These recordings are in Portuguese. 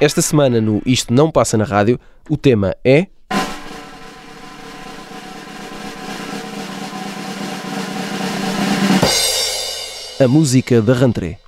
Esta semana no Isto Não Passa na Rádio, o tema é. A música da Rantré.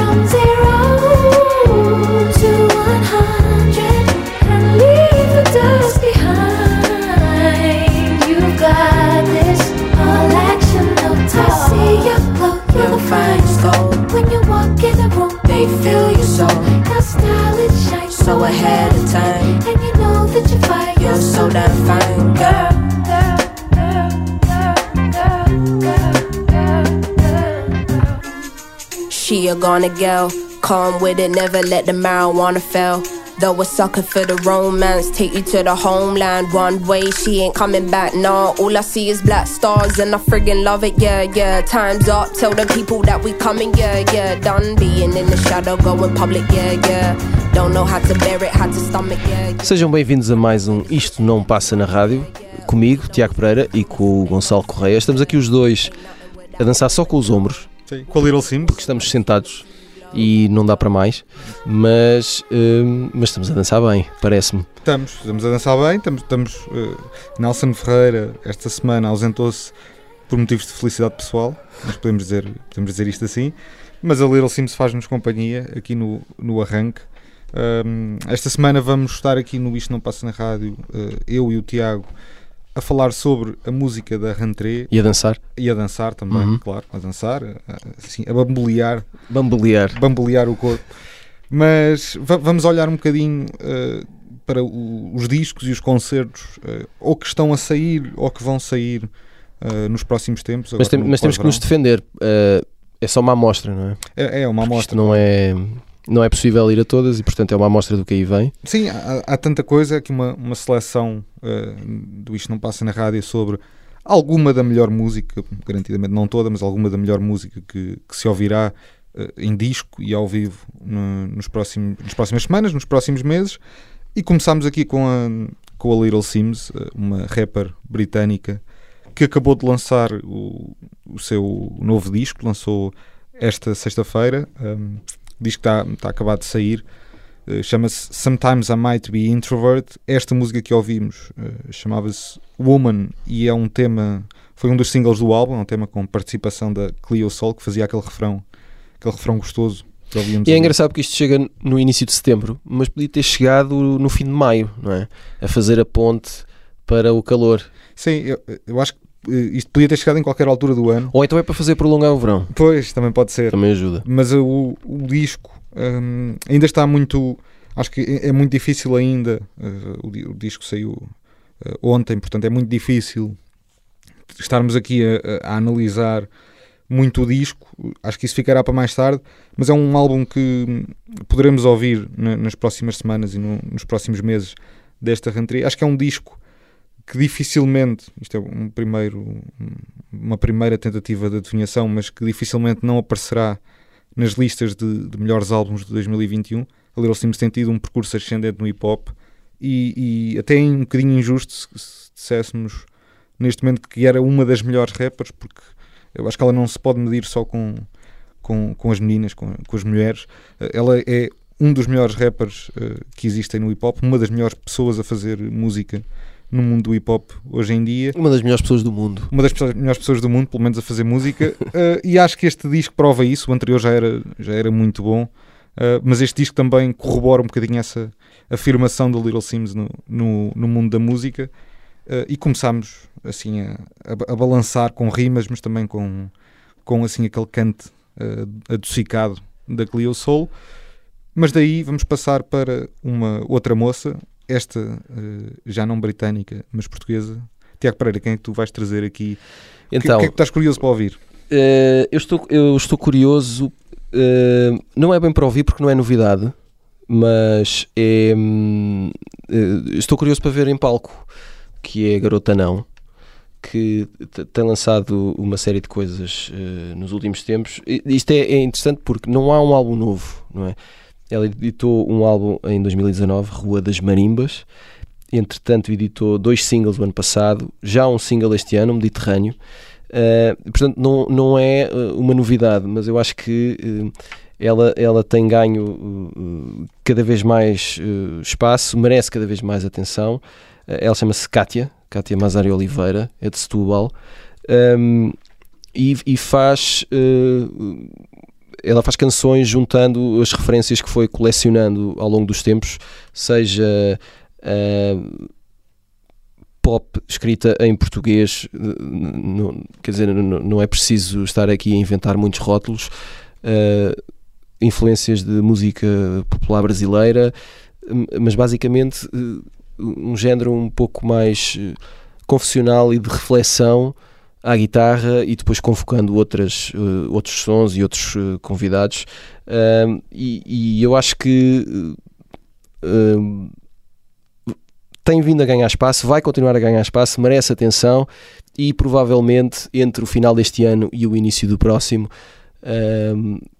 the room, They feel you so, your style it shines so ahead of time. and you know that you're fire. You're so damn fine, girl. She a gonna girl, calm with it, never let the marijuana fail. Though a sucker for the romance, take you to the homeland one way. She ain't coming back, nah. All I see is black stars, and I friggin' love it, yeah, yeah. Time's up, tell the people that we coming, yeah, yeah. Done being in the shadow, going public, yeah, yeah. Don't know how to bear it, how to stomach, yeah, yeah. Sejam bem-vindos a mais um Isto Não Passa na Rádio, comigo, Tiago Pereira, e com o Gonçalo Correia. Estamos aqui os dois a dançar só com os ombros, Sim, com a Little Sims. porque estamos sentados e não dá para mais, mas, hum, mas estamos a dançar bem, parece-me. Estamos, estamos a dançar bem. Estamos, estamos eh, Nelson Ferreira, esta semana, ausentou-se por motivos de felicidade pessoal. Podemos dizer, podemos dizer isto assim. Mas a Little Sims faz-nos companhia aqui no, no arranque. Ahm, esta semana vamos estar aqui no Isto Não Passa na Rádio, eh, eu e o Tiago, a falar sobre a música da Rantré E a dançar, e a dançar também, Uhum. claro, a dançar, a- assim, a bambolear bambolear. bambolear o corpo. Mas va- vamos olhar um bocadinho eh, para o- os discos e os concertos, eh, ou que estão a sair, ou que vão sair eh, nos próximos tempos. Mas, tem- no mas temos que nos defender. uh, é só uma amostra, não é? É, é uma amostra. Isto não é, não é possível ir a todas e, portanto, é uma amostra do que aí vem. Sim, há, há tanta coisa, aqui uma, uma seleção eh, do Isto Não Passa na Rádio sobre alguma da melhor música, garantidamente não toda, mas alguma da melhor música que, que se ouvirá eh, em disco e ao vivo no- nos próximos, nas próximas semanas, nos próximos meses. E começámos aqui com a, com a Little Sims, eh, uma rapper britânica que acabou de lançar o, o seu novo disco, lançou esta sexta-feira. Um, diz que está, está acabado de sair. Uh, Chama-se Sometimes I Might Be Introvert. Esta música que ouvimos uh, chamava-se Woman e é um tema. Foi um dos singles do álbum, é um tema com participação da Cleo Sol que fazia aquele refrão, aquele refrão gostoso que ouvíamos. E é ali. engraçado porque isto chega no início de setembro, mas podia ter chegado no fim de maio, não é? A fazer a ponte para o calor. Sim, eu, eu acho que isto podia ter chegado em qualquer altura do ano. Ou então é para fazer prolongar o verão. Pois, também pode ser. Também ajuda. mas o, o disco hum, ainda está muito. Acho que é é muito difícil ainda. uh, o, o disco saiu uh, ontem, portanto é muito difícil estarmos aqui a, a- a analisar muito o disco. Acho que isso ficará para mais tarde, mas é um álbum que hum, poderemos ouvir na- nas próximas semanas e no- nos próximos meses desta rentrée. Acho que é um disco que dificilmente, isto é um primeiro, um- uma primeira tentativa de adivinhação, mas que dificilmente não aparecerá nas listas de, de melhores álbuns de 2021. A Little Sims tem tido um percurso ascendente no hip hop e, e até é um bocadinho injusto se, se disséssemos neste momento que era uma das melhores rappers, porque eu acho que ela não se pode medir só com, com, com as meninas, com, com as mulheres. Ela é um dos melhores rappers eh, que existem no hip hop, uma das melhores pessoas a fazer música no mundo do hip hop hoje em dia Uma das melhores pessoas do mundo. uma das pessoas- melhores pessoas do mundo, pelo menos a fazer música, eh, e acho que este disco prova isso. O anterior já era, já era muito bom, eh, mas este disco também corrobora um bocadinho essa afirmação do Little Sims no, no, no mundo da música. eh, e começámos assim a, a, a balançar com rimas, mas também com, com assim aquele cante eh, adocicado da Cleo Soul. Mas daí vamos passar para uma outra moça, esta eh, já não britânica, mas portuguesa. Tiago Pereira, quem é que tu vais trazer aqui? O que- Então, o que é que estás curioso para ouvir? eh, eu, estou, eu estou curioso. eh, não é bem para ouvir porque não é novidade, mas é, eh, estou curioso para ver em palco, que é Garota Não, que tem lançado uma série de coisas nos últimos tempos. Isto é, é interessante porque não há um álbum novo, não é? Ela editou um álbum em 2019, Rua das Marimbas. Entretanto, editou dois singles o ano passado, já um single este ano, Mediterrâneo. Uh, portanto, não, não é uh, uma novidade, mas eu acho que uh, ela, ela tem ganho uh, cada vez mais espaço, merece cada vez mais atenção. Ela chama-se Kátia, Kátia Mazari Oliveira, é de Setúbal, um, e, e faz. uh, ela faz canções juntando as referências que foi colecionando ao longo dos tempos, seja uh, pop escrita em português, não, quer dizer, não, não é preciso estar aqui a inventar muitos rótulos, uh, influências de música popular brasileira, mas basicamente um género um pouco mais confessional e de reflexão à guitarra e depois convocando outras, uh, outros sons e outros uh, convidados. Um, e, e eu acho que uh, um, tem vindo a ganhar espaço, vai continuar a ganhar espaço, merece atenção e provavelmente entre o final deste ano e o início do próximo.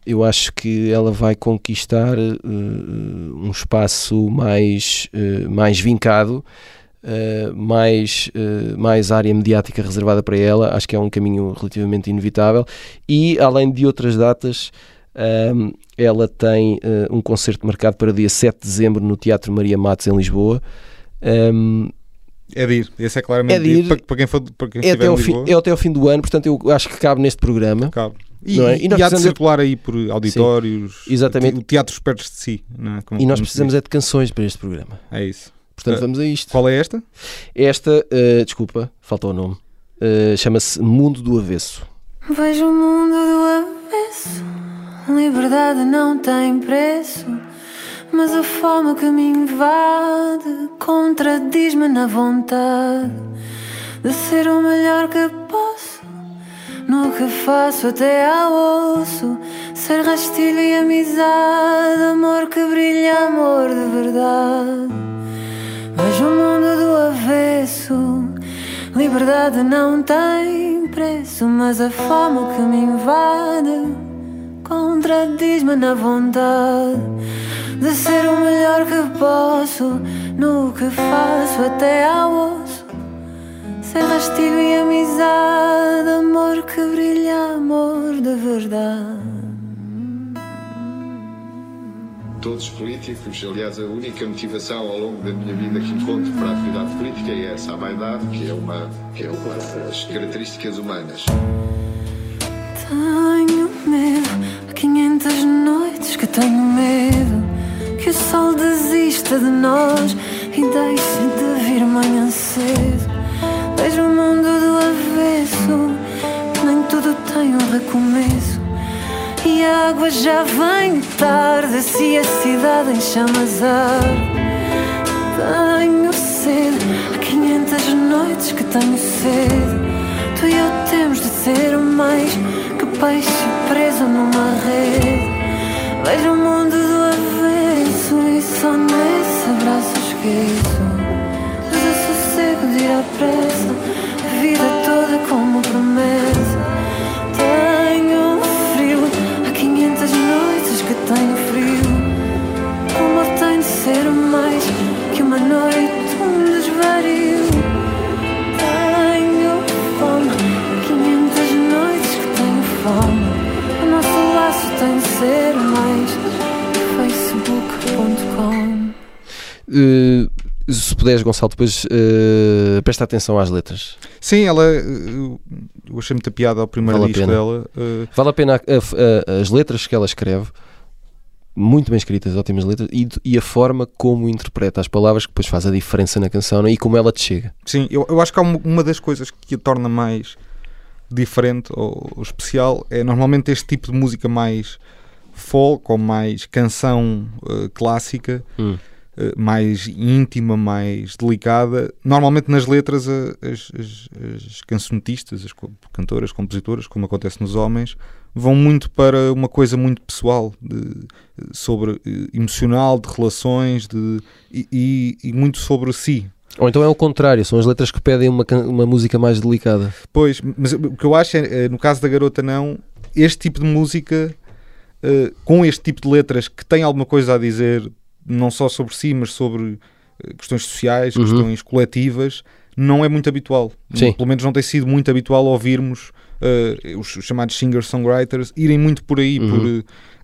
eu acho que ela vai conquistar uh, um espaço mais, uh, mais vincado, uh, mais, uh, mais área mediática reservada para ela. Acho que é um caminho relativamente inevitável. E além de outras datas, um, ela tem uh, um concerto marcado para dia 7 de dezembro no Teatro Maria Matos, em Lisboa. Um, É de ir, esse é claramente É de ir. Para, para quem, for, para quem é, estiver até em ao fim, Lisboa. é até ao fim do ano, portanto, eu acho que cabe neste programa. Cabe. E, é? e, E nós e há de precisamos- circular aí por auditórios, Exatamente. o teatro perto de si. É? Como- E nós precisamos é de canções para este programa. É isso. Portanto, Ah, vamos a isto. Qual é esta? Esta, uh, desculpa, falta o nome, uh, chama-se Mundo do Avesso. Vejo o mundo do avesso. Liberdade não tem preço. Mas a fome que me invade contradiz-me na vontade de ser o melhor que posso. No que faço até ao osso. Ser rastilho e amizade. Amor que brilha, amor de verdade. Vejo o mundo do avesso. Liberdade não tem preço, mas a fome que me invade contradiz-me na vontade de ser o melhor que posso no que faço até ao osso. Ser rastilho e amizade, amor que brilha, amor de verdade. Todos políticos. Aliás, a única motivação ao longo da minha vida que encontro para a atividade política é essa, a vaidade, que é uma, que é uma das características humanas. Tenho medo, há 500 noites que tenho medo que o sol desista de nós e deixe de vir manhã cedo. Vejo o mundo do avesso, nem tudo tem um recomeço. E a água já vem tarde se a cidade em chamas arde. Tenho sede, há 500 noites que tenho sede. Tu e eu temos de ser mais que peixe preso numa rede. Vejo o mundo do avesso e só nesse abraço esqueço. Desassossego de ir à pressa, a vida toda como promessa. Mais facebook.com. Eh, se puderes, Gonçalo, depois eh, presta atenção às letras. Sim, ela. eh, Eu achei muita piada ao primeiro Vale disco dela. eh, Vale a pena a- a- a- as letras que ela escreve, muito bem escritas, ótimas letras, e, e a forma como interpreta as palavras que depois faz a diferença na canção não é? e como ela te chega. Sim, eu, eu acho que há uma, uma das coisas que a torna mais diferente ou, ou especial é normalmente este tipo de música mais folk ou mais canção eh, clássica, Hum. eh, mais íntima, mais delicada. Normalmente nas letras a- as, as, as cancionetistas, as cantoras, compositoras, como acontece nos homens, vão muito para uma coisa muito pessoal, de- sobre eh, emocional, de relações, de, e, e- e muito sobre si. Ou então é o contrário, são as letras que pedem uma, uma música mais delicada. Pois, mas o que eu acho é, eh, no caso da garota não, este tipo de música eh, com este tipo de letras que tem alguma coisa a dizer, não só sobre si, mas sobre eh, questões sociais, Uhum. questões coletivas, não é muito habitual. Sim. Pelo menos não tem sido muito habitual ouvirmos eh, os, os chamados singer-songwriters irem muito por aí, Uhum. por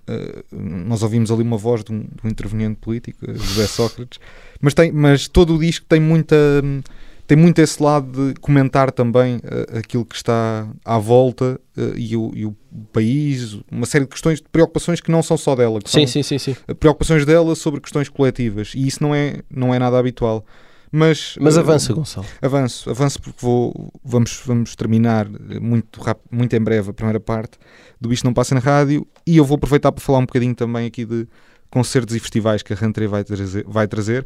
eh, nós ouvimos ali uma voz de um, de um interveniente político, José Sócrates, mas, tem, mas todo o disco tem muita hum, tem muito esse lado de comentar também eh, aquilo que está à volta eh, e, o, e o país, uma série de questões, de preocupações que não são só dela, que Sim, são sim, sim, sim. preocupações dela sobre questões coletivas e isso não é, não é nada habitual. Mas, Mas eh, avança, Gonçalo. Avanço, avanço porque vou, vamos, vamos terminar eh, muito, rap- muito em breve a primeira parte do Isto Não Passa na Rádio e eu vou aproveitar para falar um bocadinho também aqui de concertos e festivais que a Rantre vai trazer, vai trazer.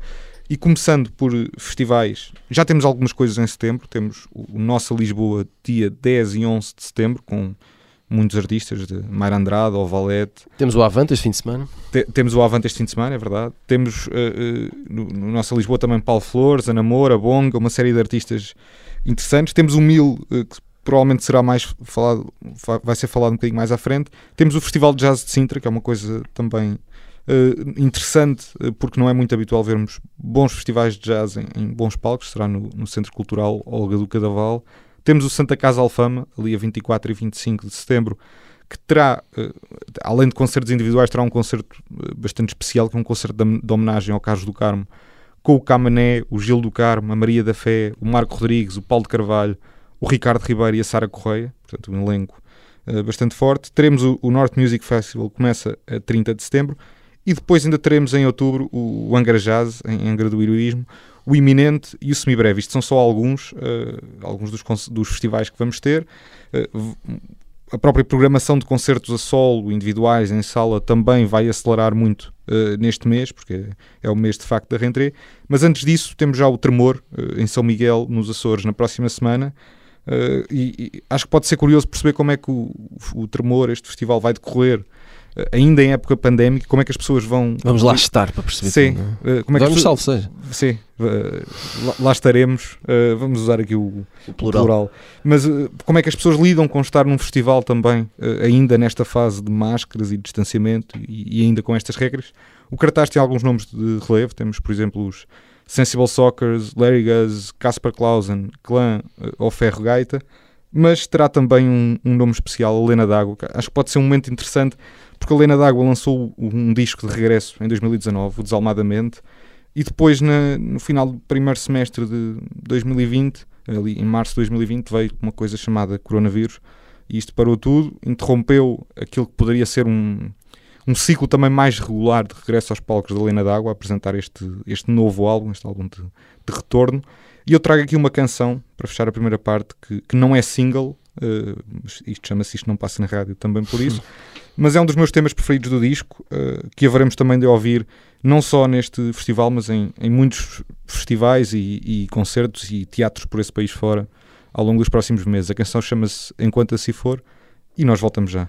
E começando por festivais, já temos algumas coisas em setembro. Temos o Nossa Lisboa, dia 10 e 11 de setembro, com muitos artistas, de Mayra Andrade, ou Valete, Temos o Avante este fim de semana. te- temos o Avante este fim de semana, é verdade. Temos eh, eh, no, no nossa Lisboa também Paulo Flores, Ana Moura, Bonga, uma série de artistas interessantes. Temos o Mil, eh, que provavelmente será mais falado, fa- vai ser falado um bocadinho mais à frente. Temos o Festival de Jazz de Sintra, que é uma coisa também interessante, eh, porque não é muito habitual vermos bons festivais de jazz em, em bons palcos. Será no, no Centro Cultural Olga do Cadaval. Temos o Santa Casa Alfama, ali a 24 e 25 de setembro, que terá, eh, além de concertos individuais, terá um concerto eh, bastante especial, que é um concerto de, de homenagem ao Carlos do Carmo, com o Camané, o Gil do Carmo, a Maria da Fé, o Marco Rodrigues, o Paulo de Carvalho, o Ricardo Ribeiro e a Sara Correia, portanto um elenco eh, bastante forte. Teremos o, o North Music Festival, começa a 30 de setembro, e depois ainda teremos em outubro o, Angra Jazz, em Angra do Heroísmo, o Iminente e o Semibreve. Isto são só alguns, eh, alguns dos, dos festivais que vamos ter. V- a própria programação de concertos a solo, individuais, em sala, também vai acelerar muito eh, neste mês, porque é o mês de facto da rentrée. Mas antes disso, temos já o Tremor em São Miguel, nos Açores, na próxima semana. E, e acho que pode ser curioso perceber como é que o, o Tremor, este festival, vai decorrer ainda em época pandémica, como é que as pessoas vão. Vamos lá estar para perceber. Sim, tudo, é? eh, como é que Vamos, pessoas- salve seja. Sim, eh, lá, lá estaremos. Eh, vamos usar aqui o, O plural. plural. Mas eh, como é que as pessoas lidam com estar num festival também, eh, ainda nesta fase de máscaras e de distanciamento e, ainda com estas regras? O cartaz tem alguns nomes de relevo. Temos, por exemplo, os Sensible Soccers, Larry Guz, Casper Clausen, Clã eh, ou Ferro Gaita. Mas terá também um, um nome especial, Lena D'Água. Acho que pode ser um momento interessante, porque a Lena D'Água lançou um disco de regresso em 2019, o Desalmadamente, e depois, na, no final do primeiro semestre de 2020, ali em março de 2020, veio uma coisa chamada coronavírus, e isto parou tudo, interrompeu aquilo que poderia ser um, um ciclo também mais regular de regresso aos palcos da Lena D'Água, apresentar este, este novo álbum, este álbum de, de retorno. E eu trago aqui uma canção para fechar a primeira parte que, que não é single, uh, isto chama-se Isto Não Passa na Rádio também por isso, mas é um dos meus temas preferidos do disco, uh, que haveremos também de ouvir não só neste festival, mas em, em muitos festivais e, e, concertos e teatros por esse país fora ao longo dos próximos meses. A canção chama-se Enquanto Assim For e nós voltamos já.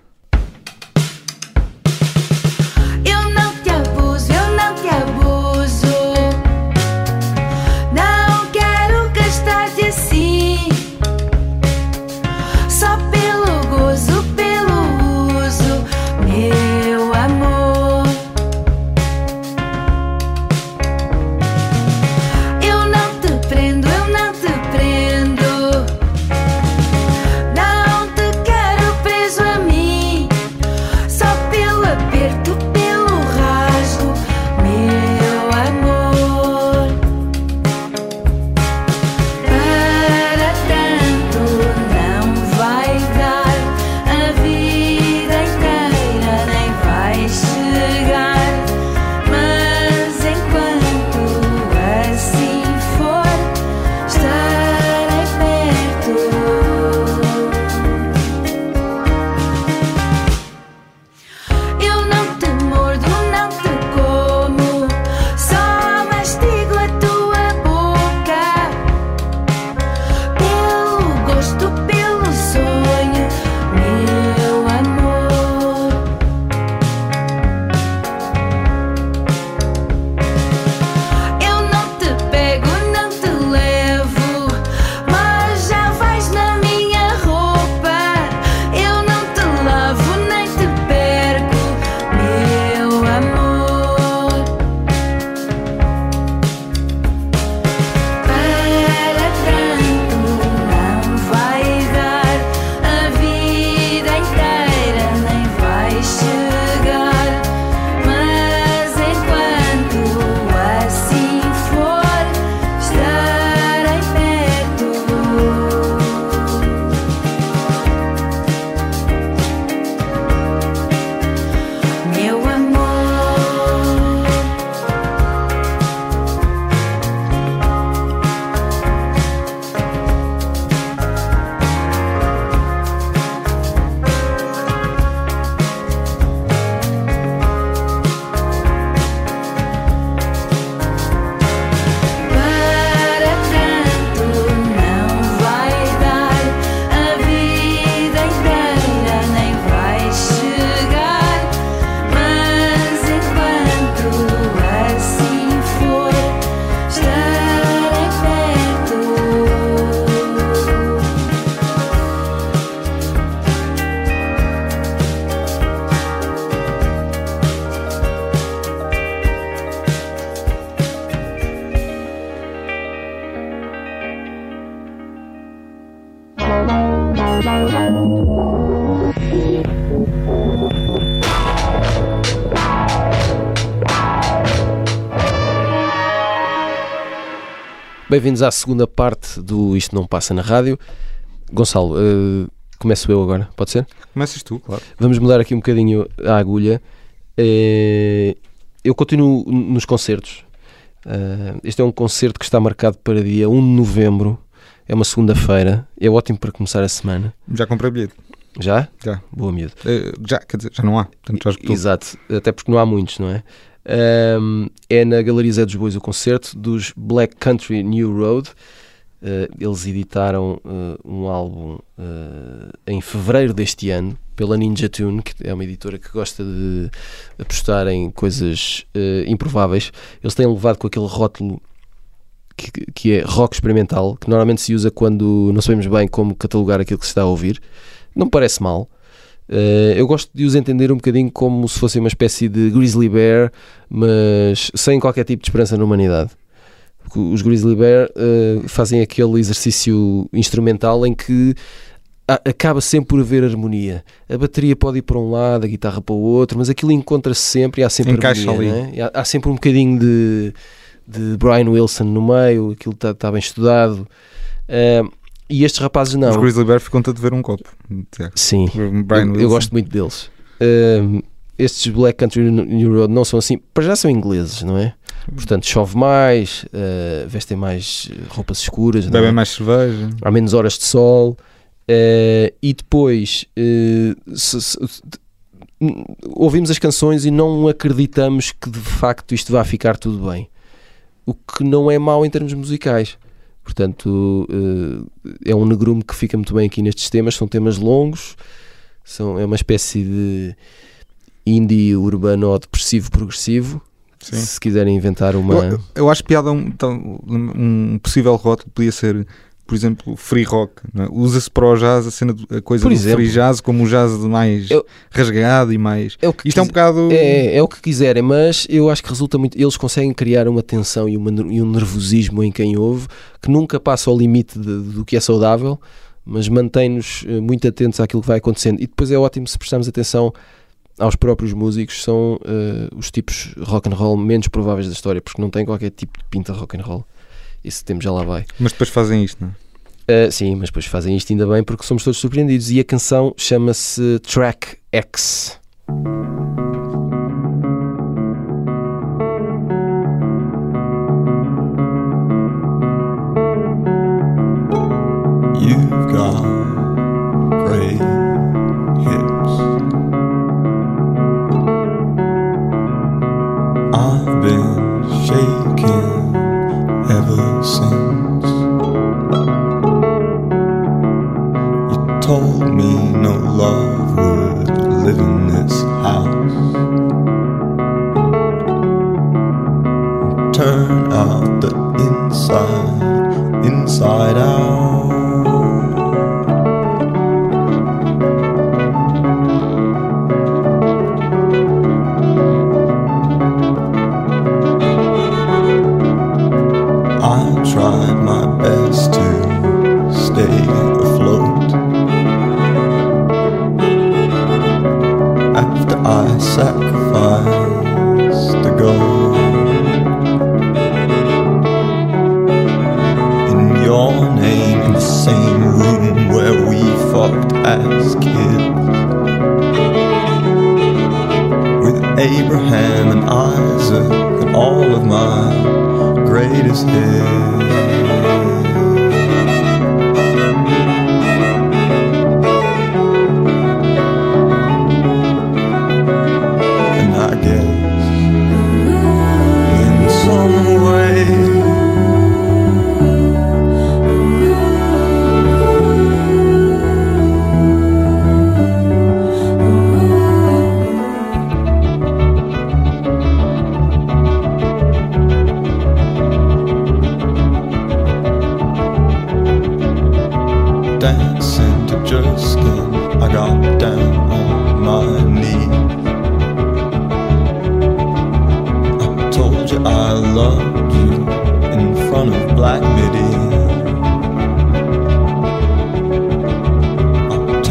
Bem-vindos à segunda parte do Isto Não Passa na Rádio. Gonçalo, uh, começo eu agora, pode ser? Começas tu, claro. Vamos mudar aqui um bocadinho a agulha. Uh, eu continuo nos concertos. Uh, este é um concerto que está marcado para dia 1 de novembro. É uma segunda-feira. É ótimo para começar a semana. Já comprei bilhete. Já? Já. Boa miúdo. já, quer dizer, já não há. Portanto, já Exato, até porque não há muitos, não é? Um, é na Galeria Zé dos Bois o concerto dos Black Country New Road. Uh, eles editaram uh, um álbum uh, em fevereiro deste ano pela Ninja Tune, que é uma editora que gosta de apostar em coisas improváveis. Eles têm levado com aquele rótulo que, que, é rock experimental, que normalmente se usa quando não sabemos bem como catalogar aquilo que se está a ouvir. Não parece mal. Uh, eu gosto de os entender um bocadinho como se fosse uma espécie de Grizzly Bear, mas sem qualquer tipo de esperança na humanidade. Porque os Grizzly Bear uh, fazem aquele exercício instrumental em que acaba sempre por haver harmonia. A bateria pode ir para um lado, a guitarra para o outro, mas aquilo encontra-se sempre e há sempre Encaixa harmonia. é? E Há, há sempre um bocadinho de, de Brian Wilson no meio, aquilo está bem estudado. Ah, e estes rapazes Os não. Grizzly Bear ficam-te a dever um copo. Sim, eu, eu gosto muito deles. Ah, estes Black Country New Road não são assim, para já são ingleses, não é? Portanto, chove mais, ah, vestem mais roupas escuras, é? Bebem mais cerveja. há menos horas de sol eh, e depois eh, se- se- ouvimos as canções e não acreditamos que de facto isto vai ficar tudo bem o que não é mau em termos musicais portanto eh, é um negrume que fica muito bem aqui nestes temas são temas longos são, é uma espécie de indie urbano depressivo progressivo Sim. se quiserem inventar uma Eu, eu acho piada um, um possível rótulo podia ser, por exemplo, free rock. é? Usa-se para o jazz a, cena, a coisa Por do exemplo. free jazz como um jazz mais Eu- rasgado e mais. é o Isto é um bocado. É, é o que quiserem, mas eu acho que resulta muito. Eles conseguem criar uma tensão e, uma e um nervosismo em quem ouve que nunca passa ao limite de- do que é saudável, mas mantém-nos eh, muito atentos àquilo que vai acontecendo. E depois é ótimo se prestarmos atenção aos próprios músicos, são eh, os tipos rock and roll menos prováveis da história, porque não têm qualquer tipo de pinta rock and roll. Esse tempo já lá vai. Mas depois fazem isto, não é? Uh, sim, mas depois fazem isto ainda bem porque somos todos surpreendidos. E a canção chama-se Track X. You've got great hips. I've been shaking told me no love would live in this house. Turn out the inside, inside out.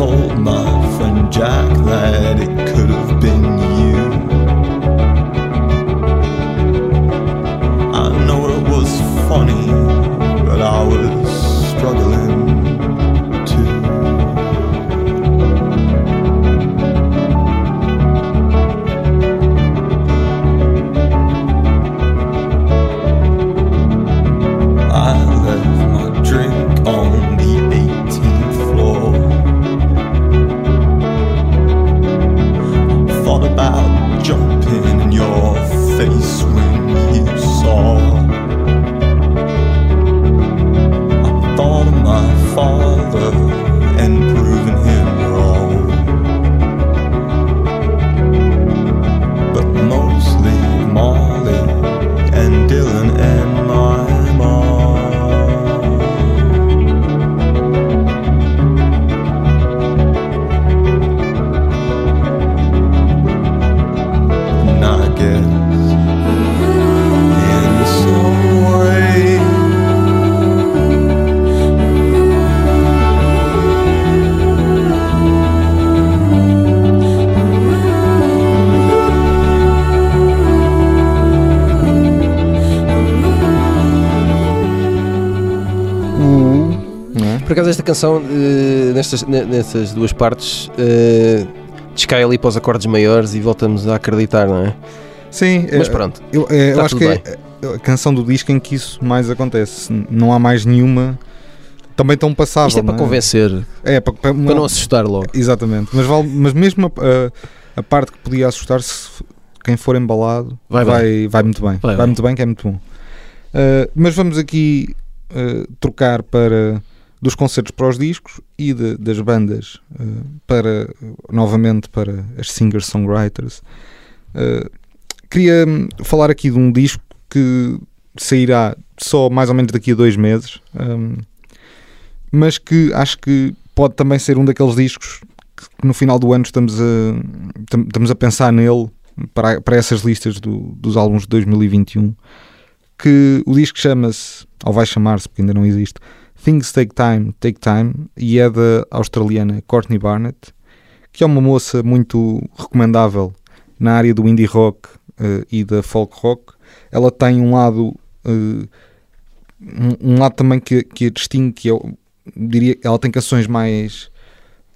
Told my friend Jack that it Por acaso esta canção, eh, nestas, ne- nessas duas partes, eh, descai ali para os acordes maiores e voltamos a acreditar, não é? Sim, Mas é- pronto, eu, é, eu Tá acho que é a canção do disco em que isso mais acontece. Não há mais nenhuma também tão passável. isto é para não convencer, É, para, para- para não assustar logo. Exatamente, mas, vale, mas mesmo a, a- a parte que podia assustar, se quem for embalado Vai vai, vai, muito bem. Vai Vai, bem. muito bem, que é muito bom. Uh, mas vamos aqui uh, trocar para dos concertos para os discos e de- das bandas uh, para novamente para as singer-songwriters. Uh, queria hum, falar aqui de um disco que sairá só mais ou menos daqui a dois meses, um, mas que acho que pode também ser um daqueles discos que no final do ano estamos a, tam- estamos a pensar nele para, para essas listas do- dos álbuns de 2021 que o disco chama-se, ou vai chamar-se porque ainda não existe, Things Take Time, Take Time e é da australiana Courtney Barnett que é uma moça muito recomendável na área do indie rock eh, e da folk rock. Ela tem um lado eh, um, um lado também que, que a distingue que eu diria ela tem canções mais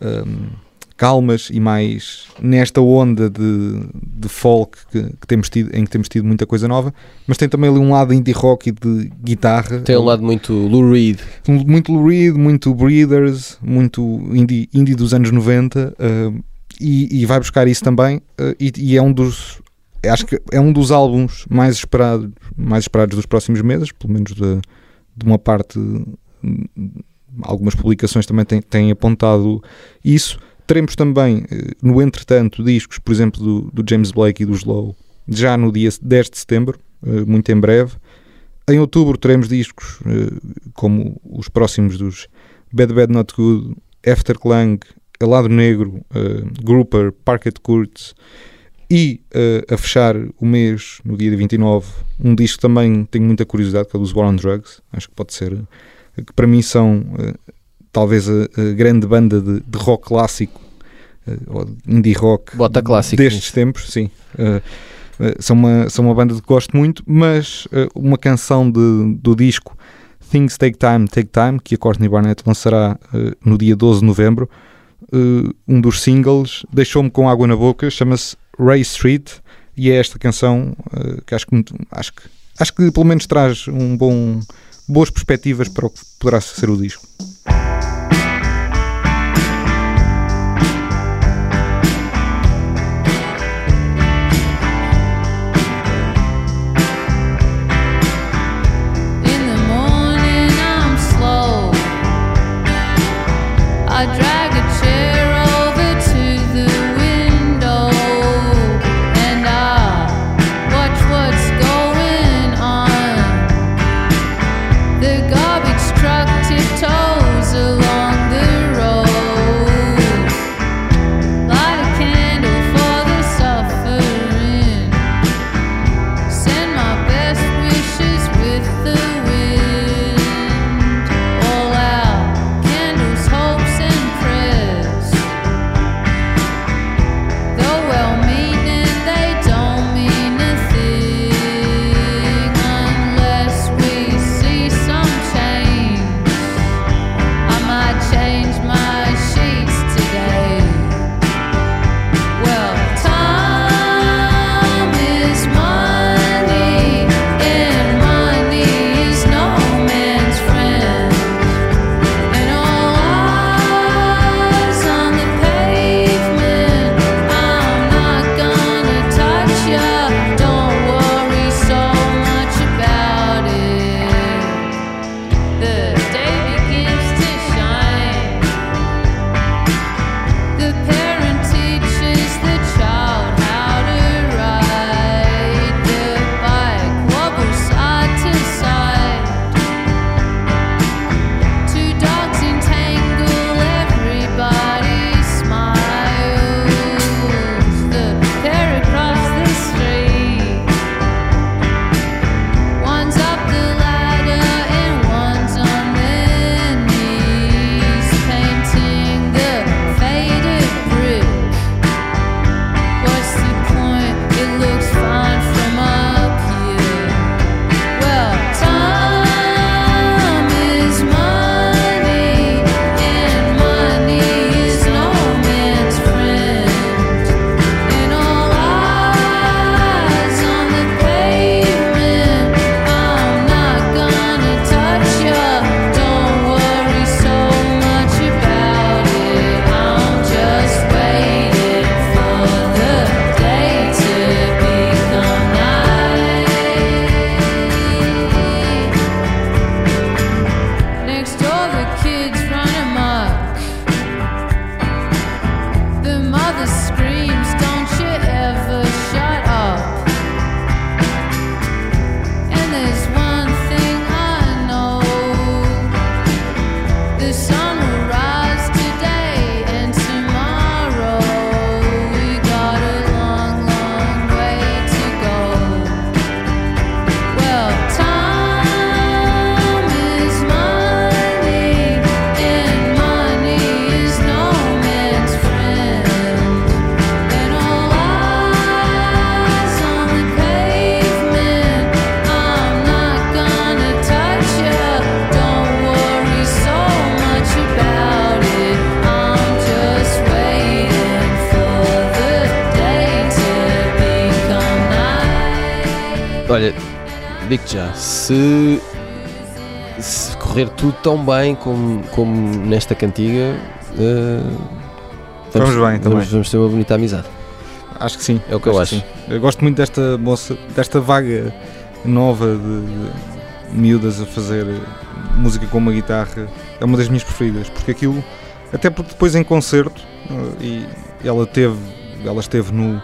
hum, calmas e mais nesta onda de, de folk que, que temos tido, em que temos tido muita coisa nova, mas tem também ali um lado indie rock e de guitarra. Tem um lado muito Lou Reed. muito Lou Reed, muito Breeders, muito indie, indie dos anos 90 uh, e, e vai buscar isso também uh, e, e é um dos acho que é um dos álbuns mais esperados mais esperados dos próximos meses, pelo menos de, de uma parte hum, algumas publicações também têm, têm apontado isso. Teremos também, eh, no entretanto, discos, por exemplo, do, do James Blake e do Slow, já no dia 10 de setembro, eh, muito em breve. Em outubro teremos discos eh, como os próximos dos Bad Bad Not Good, Afterclang, Lado Negro, Grouper, Parquet Courts e a fechar o mês, no dia 29, um disco também tenho muita curiosidade, que é dos War on Drugs. Acho que pode ser, que para mim são talvez a, a grande banda de, de rock clássico, ou de indie rock Bota clássico destes nisso. tempos, sim. Eh, são, uma, são uma banda que gosto muito, mas uma canção de, do disco Things Take Time, Take Time, que a Courtney Barnett lançará no dia 12 de novembro, um dos singles, deixou-me com água na boca, chama-se Ray Street, e é esta canção que acho que, acho que acho que pelo menos traz um bom boas perspectivas para o que poderá ser o disco. Olha, digo-te já, se, se correr tudo tão bem como, como nesta cantiga, eh, Vamos bem também. vamos, vamos ter uma bonita amizade. Acho que sim. É o que eu Acho que. Eu gosto muito desta moça, desta vaga nova de, de miúdas a fazer música com uma guitarra. É uma das minhas preferidas, porque aquilo, até porque depois em concerto, eh, e ela teve, ela esteve no,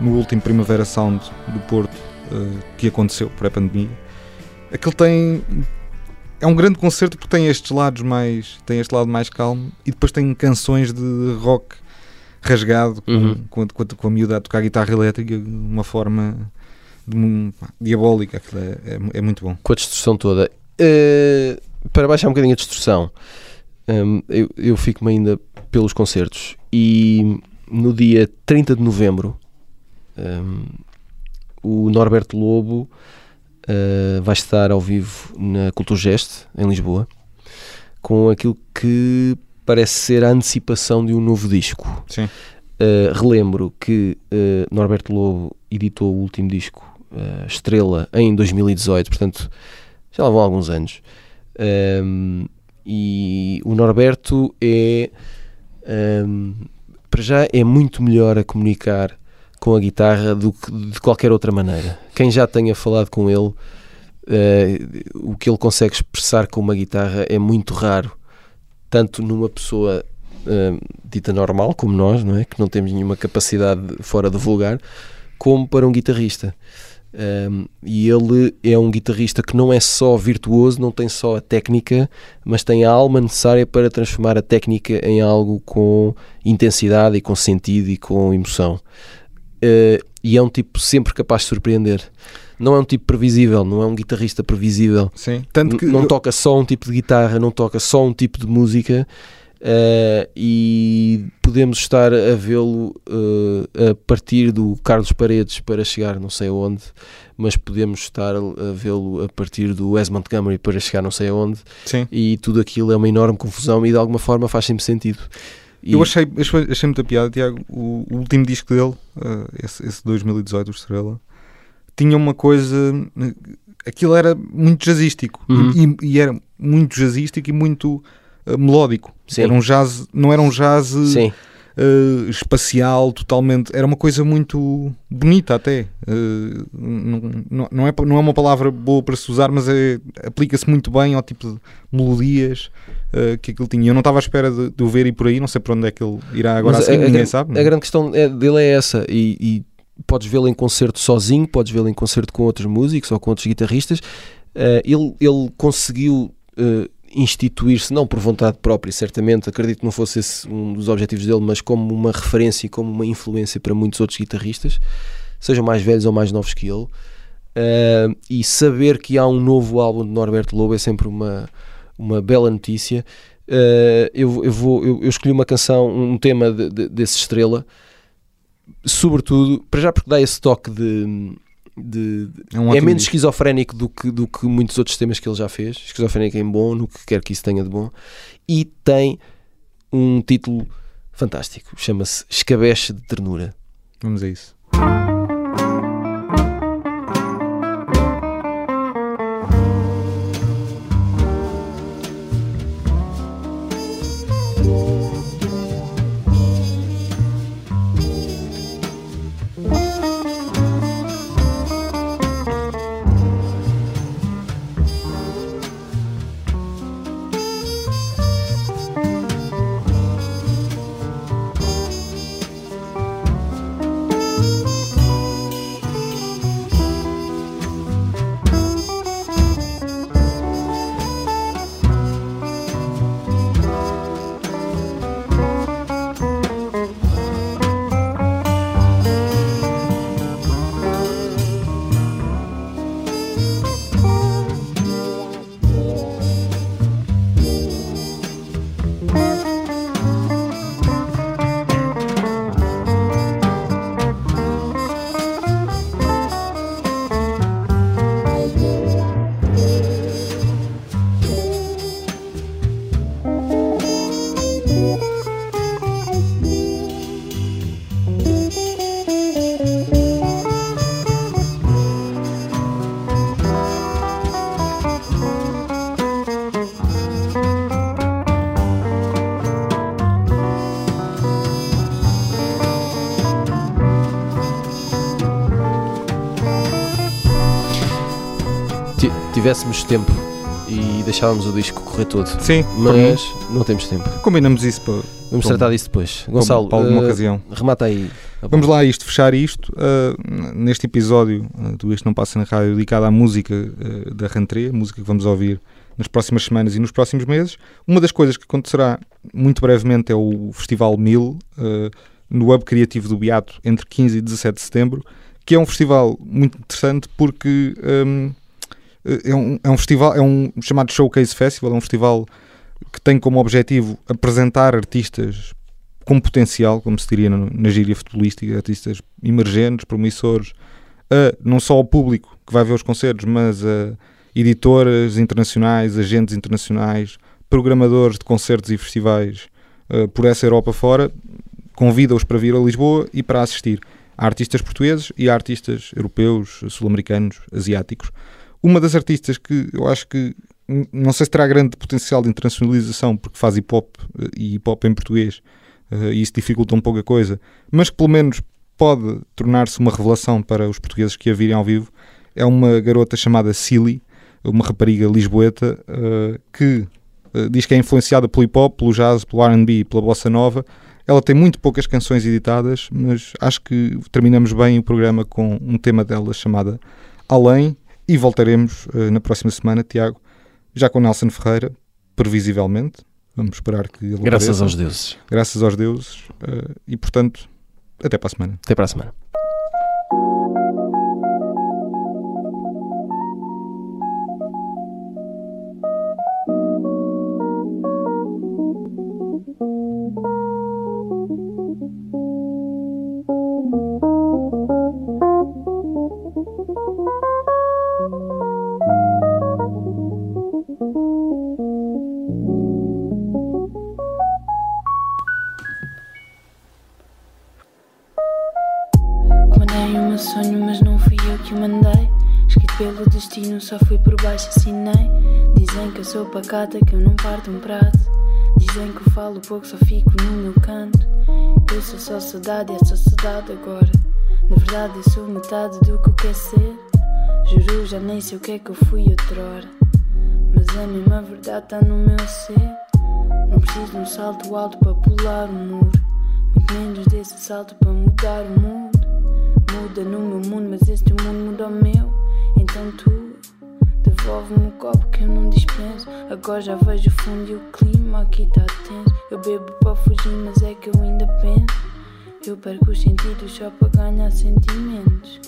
no último Primavera Sound do Porto, eh, que aconteceu pré-pandemia. Aquilo tem é um grande concerto porque tem estes lados mais tem este lado mais calmo e depois tem canções de rock rasgado com, Uhum. com, a- com, a- com a miúda a tocar guitarra elétrica de uma forma de um- pá, diabólica. É, é, é muito bom. Com a distorção toda. Eh, para baixar um bocadinho a distorção, hum, eu, eu fico-me ainda pelos concertos. E no dia 30 de novembro, hum, o Norberto Lobo eh, vai estar ao vivo na Culturgest, em Lisboa, com aquilo que parece ser a antecipação de um novo disco. Sim. Uh, relembro que uh, Norberto Lobo editou o último disco, uh, Estrela, em 2018, portanto já lá vão alguns anos. Um, e o Norberto é, um, para já, é muito melhor a comunicar com a guitarra do que de qualquer outra maneira. Quem já tenha falado com ele, uh, o que ele consegue expressar com uma guitarra é muito raro, tanto numa pessoa hum, dita normal, como nós, não é? que não temos nenhuma capacidade fora do vulgar, como para um guitarrista. Um, e ele é um guitarrista que não é só virtuoso, não tem só a técnica, mas tem a alma necessária para transformar a técnica em algo com intensidade e com sentido e com emoção. Uh, e é um tipo sempre capaz de surpreender. Não é um tipo previsível, não é um guitarrista previsível. Sim. Tanto que N- não toca só um tipo de guitarra, não toca só um tipo de música eh, e podemos estar a vê-lo eh, a partir do Carlos Paredes para chegar não sei aonde, mas podemos estar a vê-lo a partir do Wes Montgomery para chegar não sei aonde sim. e tudo aquilo é uma enorme confusão e de alguma forma faz sempre sentido. E- Eu achei, achei, achei muita piada, Tiago. O, o último disco dele, eh, esse, esse 2018, o Estrela, tinha uma coisa. eh, Aquilo era muito jazzístico. Uhum. E, e era muito jazzístico e muito eh, melódico. Sim. Era um jazz, não era um jazz Sim, eh, espacial, totalmente. Era uma coisa muito bonita, até. Eh, não, não, não é, não é uma palavra boa para se usar, mas é, aplica-se muito bem ao tipo de melodias eh, que aquilo tinha. Eu não estava à espera de, de o ver ir por aí, não sei para onde é que ele irá agora assim, a- a ninguém gran- sabe. não A é? grande questão é- dele é essa, e, e podes vê-lo em concerto sozinho, podes vê-lo em concerto com outros músicos ou com outros guitarristas. Eh, ele, ele conseguiu eh, instituir-se, não por vontade própria, certamente, acredito que não fosse esse um dos objetivos dele, mas como uma referência e como uma influência para muitos outros guitarristas, sejam mais velhos ou mais novos que ele. Eh, e saber que há um novo álbum de Norberto Lobo é sempre uma, uma bela notícia. Uh, eu, eu, vou, eu, eu escolhi uma canção, um tema de- de- desse estrela, sobretudo, para já porque dá esse toque de. De- de- É um é menos disco. esquizofrénico do que, do que muitos outros temas que ele já fez. Esquizofrénico em bom, no que quer que isso tenha de bom. E tem um título fantástico, chama-se Escabeche de Ternura. Vamos a isso. Tivéssemos tempo e deixávamos o disco correr todo. Sim, Mas não temos tempo. combinamos isso para, Vamos tratar disso depois. Gonçalo, para alguma eh, ocasião. remata aí. Vamos lá a isto, fechar isto uh, neste episódio uh, do Isto Não Passa na Rádio dedicado à música uh, da Rantré, música que vamos ouvir nas próximas semanas e nos próximos meses. Uma das coisas que acontecerá muito brevemente é o Festival Mil, uh, no Hub Criativo do Beato, entre 15 e 17 de setembro, que é um festival muito interessante porque um, é, um, é um festival, é um chamado Showcase Festival, é um festival que tem como objetivo apresentar artistas com potencial, como se diria na, na gíria futebolística, artistas emergentes, promissores, a, não só ao público que vai ver os concertos, mas a editoras internacionais, agentes internacionais, programadores de concertos e festivais eh, por essa Europa fora, convida-os para vir a Lisboa e para assistir a artistas portugueses e a artistas europeus, sul-americanos, asiáticos. Uma das artistas que eu acho que não sei se terá grande potencial de internacionalização porque faz hip hop eh, e hip hop em português eh, e isso dificulta um pouco a coisa, mas que pelo menos pode tornar-se uma revelação para os portugueses que a virem ao vivo, é uma garota chamada Silly, uma rapariga lisboeta eh, que diz que é influenciada pelo hip hop, pelo jazz, pelo R&B e pela bossa nova. Ela tem muito poucas canções editadas, mas acho que terminamos bem o programa com um tema dela chamada Além e voltaremos eh, na próxima semana, Tiago, já com Nelson Ferreira, previsivelmente. Vamos esperar que ele Graças apareça. aos deuses. Graças aos deuses. eh, e portanto, até para a semana. Até para a semana. Pacata, que eu não parto um prato. Dizem que eu falo pouco, só fico no meu canto. Eu sou só saudade, é só saudade agora. Na verdade, eu sou metade do que eu quero ser. Juro, já nem sei o que é que eu fui outrora. Mas a mesma verdade tá no meu ser. Não preciso de um salto alto para pular o muro. Muito menos desse salto para mudar o mundo. Muda no meu mundo, mas este mundo muda o meu. Então tu devolve-me o copo que eu não dispenso. Agora já vejo o fundo e o clima aqui tá tenso. Eu bebo para fugir, mas é que eu ainda penso. Eu perco os sentidos só para ganhar sentimentos.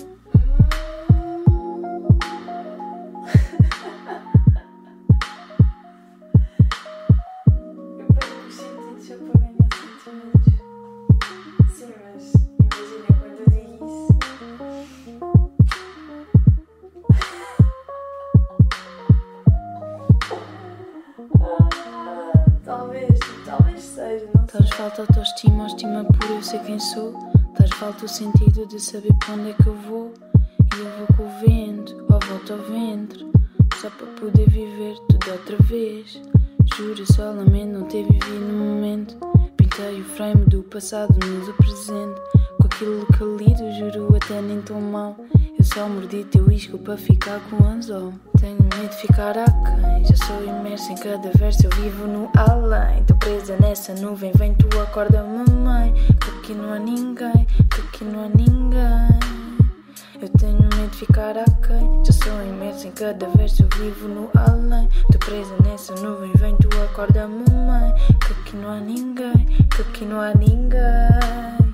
Autoestima, por eu sei quem sou. Talvez falta o sentido de saber para onde é que eu vou. E eu vou com o vento, ou volto ao ventre. Só para poder viver tudo outra vez. Juro, só lamento não ter vivido no momento. Pintei o frame do passado no do presente. Aquilo que lido, juro até nem tão mal. Eu só mordi teu isco para ficar com o anzol. Tenho medo de ficar aquém. Já sou imerso em cada verso, eu vivo no além. Tô presa nessa nuvem, vem tu acorda mamãe. Que aqui não há ninguém, que aqui não há ninguém. Eu tenho medo de ficar aquém. Já sou imerso em cada verso, eu vivo no além. Tô presa nessa nuvem, vem tu acorda mamãe. Que aqui não há ninguém, que aqui não há ninguém.